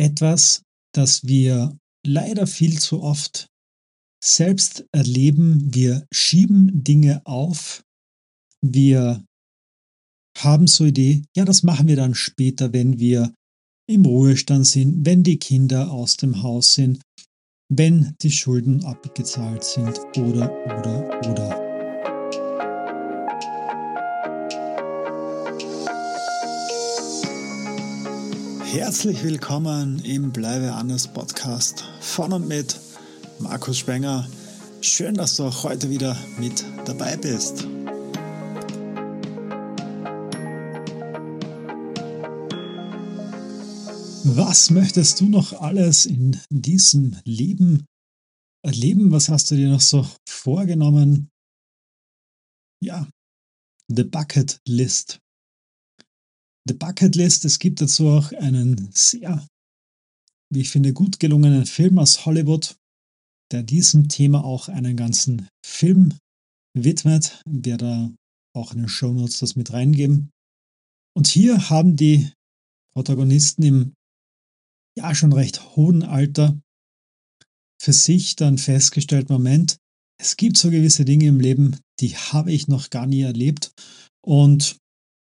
Etwas, das wir leider viel zu oft selbst erleben. Wir schieben Dinge auf. Wir haben so Idee, ja, das machen wir dann später, wenn wir im Ruhestand sind, wenn die Kinder aus dem Haus sind, wenn die Schulden abgezahlt sind oder, oder, oder. Herzlich willkommen im Bleibe anders Podcast von und mit Markus Spenger. Schön, dass du auch heute wieder mit dabei bist. Was möchtest du noch alles in diesem Leben erleben? Was hast du dir noch so vorgenommen? Ja, The Bucket List. The Bucket List. Es gibt dazu auch einen sehr, wie ich finde, gut gelungenen Film aus Hollywood, der diesem Thema auch einen ganzen Film widmet. Wir da auch in den Show Notes das mit reingeben. Und hier haben die Protagonisten im ja schon recht hohen Alter für sich dann festgestellt, Moment, es gibt so gewisse Dinge im Leben, die habe ich noch gar nie erlebt und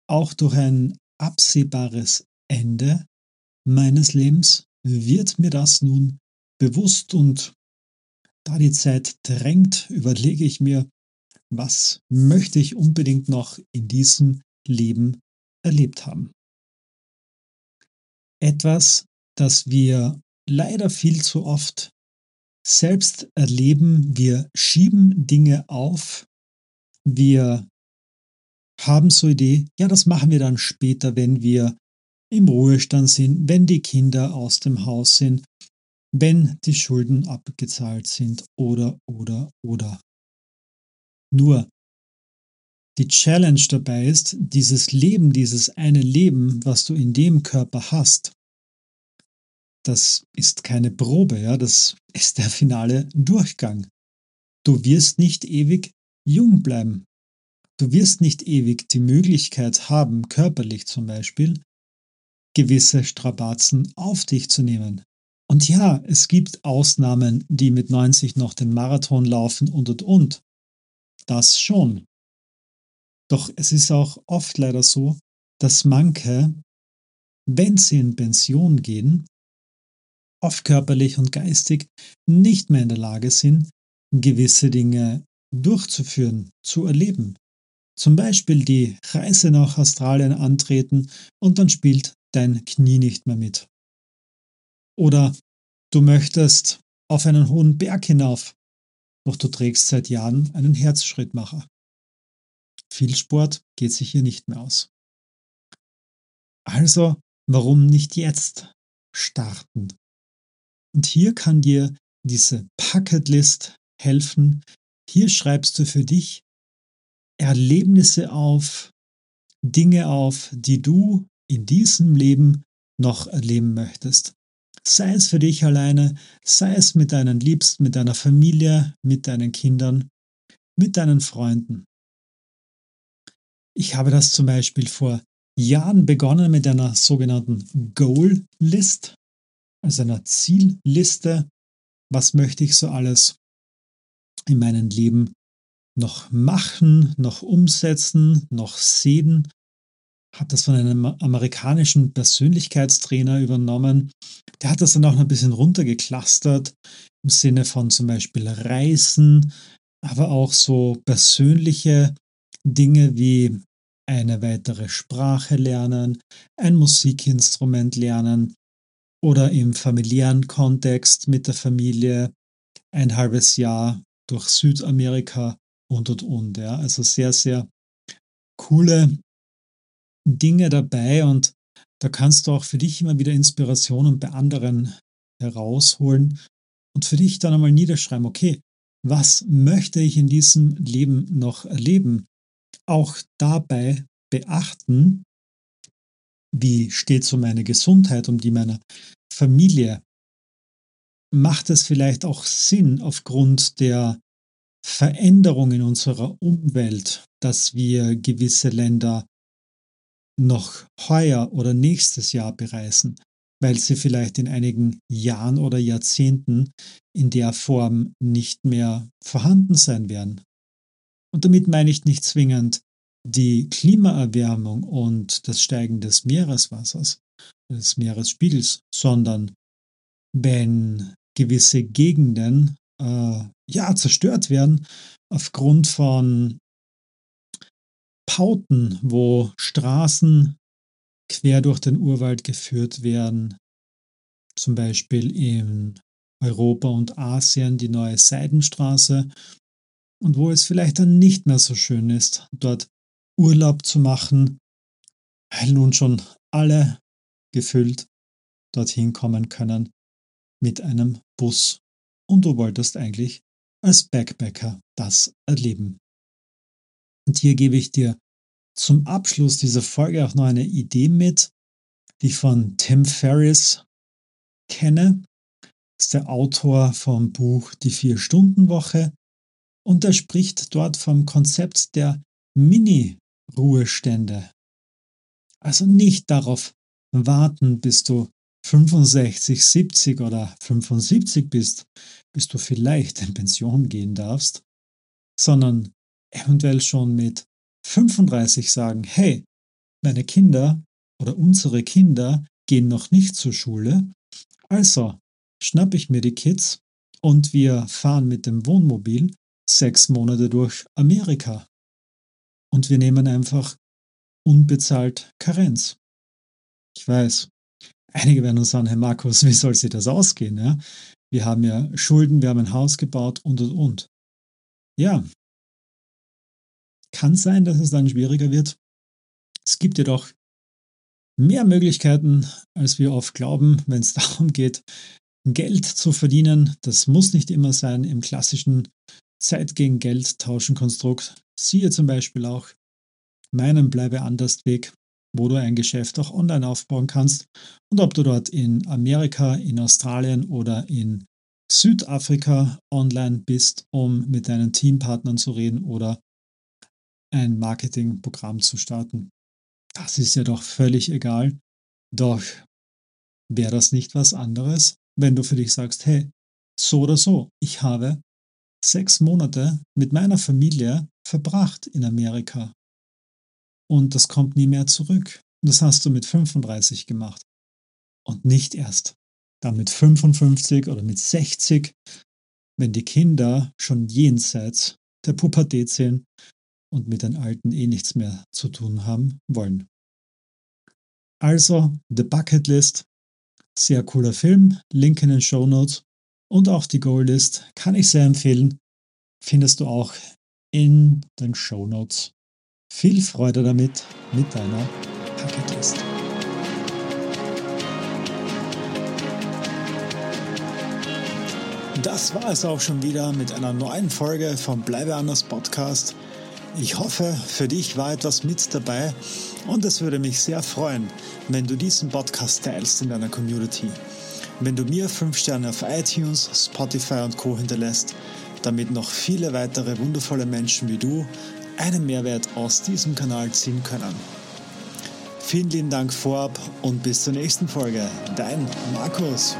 auch durch ein absehbares Ende meines Lebens wird mir das nun bewusst und da die Zeit drängt, überlege ich mir, was möchte ich unbedingt noch in diesem Leben erlebt haben. Etwas, das wir leider viel zu oft selbst erleben. Wir schieben Dinge auf, wir haben so Idee, ja, das machen wir dann später, wenn wir im Ruhestand sind, wenn die Kinder aus dem Haus sind, wenn die Schulden abgezahlt sind oder, oder, oder. Nur, die Challenge dabei ist, dieses Leben, dieses eine Leben, was du in dem Körper hast, das ist keine Probe, ja, das ist der finale Durchgang. Du wirst nicht ewig jung bleiben. Du wirst nicht ewig die Möglichkeit haben, körperlich zum Beispiel, gewisse Strapazen auf dich zu nehmen. Und ja, es gibt Ausnahmen, die mit 90 noch den Marathon laufen und und und. Das schon. Doch es ist auch oft leider so, dass manche, wenn sie in Pension gehen, oft körperlich und geistig nicht mehr in der Lage sind, gewisse Dinge durchzuführen, zu erleben, zum Beispiel die Reise nach Australien antreten und dann spielt dein Knie nicht mehr mit. Oder du möchtest auf einen hohen Berg hinauf, doch du trägst seit Jahren einen Herzschrittmacher. Viel Sport geht sich hier nicht mehr aus. Also, warum nicht jetzt starten? Und hier kann dir diese Packetlist helfen. Hier schreibst du für dich Erlebnisse auf, Dinge auf, die du in diesem Leben noch erleben möchtest. Sei es für dich alleine, sei es mit deinen Liebsten, mit deiner Familie, mit deinen Kindern, mit deinen Freunden. Ich habe das zum Beispiel vor Jahren begonnen mit einer sogenannten Goal List, also einer Zielliste. Was möchte ich so alles in meinem Leben noch machen, noch umsetzen, noch sehen. Hat das von einem amerikanischen Persönlichkeitstrainer übernommen. Der hat das dann auch noch ein bisschen runtergeklustert im Sinne von zum Beispiel Reisen, aber auch so persönliche Dinge wie eine weitere Sprache lernen, ein Musikinstrument lernen oder im familiären Kontext mit der Familie ein halbes Jahr durch Südamerika und und und. Ja. Also sehr, sehr coole Dinge dabei und da kannst du auch für dich immer wieder Inspirationen bei anderen herausholen und für dich dann einmal niederschreiben, okay, was möchte ich in diesem Leben noch erleben? Auch dabei beachten, wie steht es um meine Gesundheit, um die meiner Familie? Macht es vielleicht auch Sinn, aufgrund der Veränderung in unserer Umwelt, dass wir gewisse Länder noch heuer oder nächstes Jahr bereisen? weil sie vielleicht in einigen Jahren oder Jahrzehnten in der Form nicht mehr vorhanden sein werden. Und damit meine ich nicht zwingend die Klimaerwärmung und das Steigen des Meereswassers, des Meeresspiegels, sondern wenn gewisse Gegenden äh, ja zerstört werden aufgrund von Pauten, wo Straßen quer durch den Urwald geführt werden, zum Beispiel in Europa und Asien die neue Seidenstraße und wo es vielleicht dann nicht mehr so schön ist, dort Urlaub zu machen, weil nun schon alle gefüllt dorthin kommen können mit einem Bus. Und du wolltest eigentlich als Backpacker das erleben. Und hier gebe ich dir zum Abschluss dieser Folge auch noch eine Idee mit, die ich von Tim Ferriss kenne. Das ist der Autor vom Buch Die Vier-Stunden-Woche und er spricht dort vom Konzept der Mini-Ruhestände. Also nicht darauf warten, bis du 65, 70 oder 75 bist, bis du vielleicht in Pension gehen darfst, sondern eventuell schon mit 35 sagen, hey, meine Kinder oder unsere Kinder gehen noch nicht zur Schule, also schnapp ich mir die Kids und wir fahren mit dem Wohnmobil sechs Monate durch Amerika. Und wir nehmen einfach unbezahlt Karenz. Ich weiß, einige werden uns sagen, Herr Markus, wie soll sich das ausgehen? Ja? Wir haben ja Schulden, wir haben ein Haus gebaut und und und. Ja, kann sein, dass es dann schwieriger wird. Es gibt jedoch mehr Möglichkeiten, als wir oft glauben, wenn es darum geht, Geld zu verdienen. Das muss nicht immer sein im klassischen Zeit gegen Geld tauschen Konstrukt. Siehe zum Beispiel auch meinen Bleibe anders Weg, wo du ein Geschäft auch online aufbauen kannst und ob du dort in Amerika, in Australien oder in Südafrika online bist, um mit deinen Teampartnern zu reden oder ein Marketingprogramm zu starten. Das ist ja doch völlig egal. Doch wäre das nicht was anderes, wenn du für dich sagst, hey, so oder so, ich habe sechs Monate mit meiner Familie verbracht in Amerika. Und das kommt nie mehr zurück. Das hast du mit 35 gemacht. Und nicht erst dann mit 55 oder mit 60, wenn die Kinder schon jenseits der Pubertät sind und mit den Alten eh nichts mehr zu tun haben wollen. Also The Bucket List, sehr cooler Film, Link in den Show Notes und auch die Goal List kann ich sehr empfehlen, findest du auch in den Show Notes. Viel Freude damit mit deiner Bucket List. Das war es auch schon wieder mit einer neuen Folge vom Bleibe anders Podcast. Ich hoffe, für dich war etwas mit dabei und es würde mich sehr freuen, wenn du diesen Podcast teilst in deiner Community. Wenn du mir 5 Sterne auf iTunes, Spotify und Co hinterlässt, damit noch viele weitere wundervolle Menschen wie du einen Mehrwert aus diesem Kanal ziehen können. Vielen lieben Dank vorab und bis zur nächsten Folge. Dein Markus.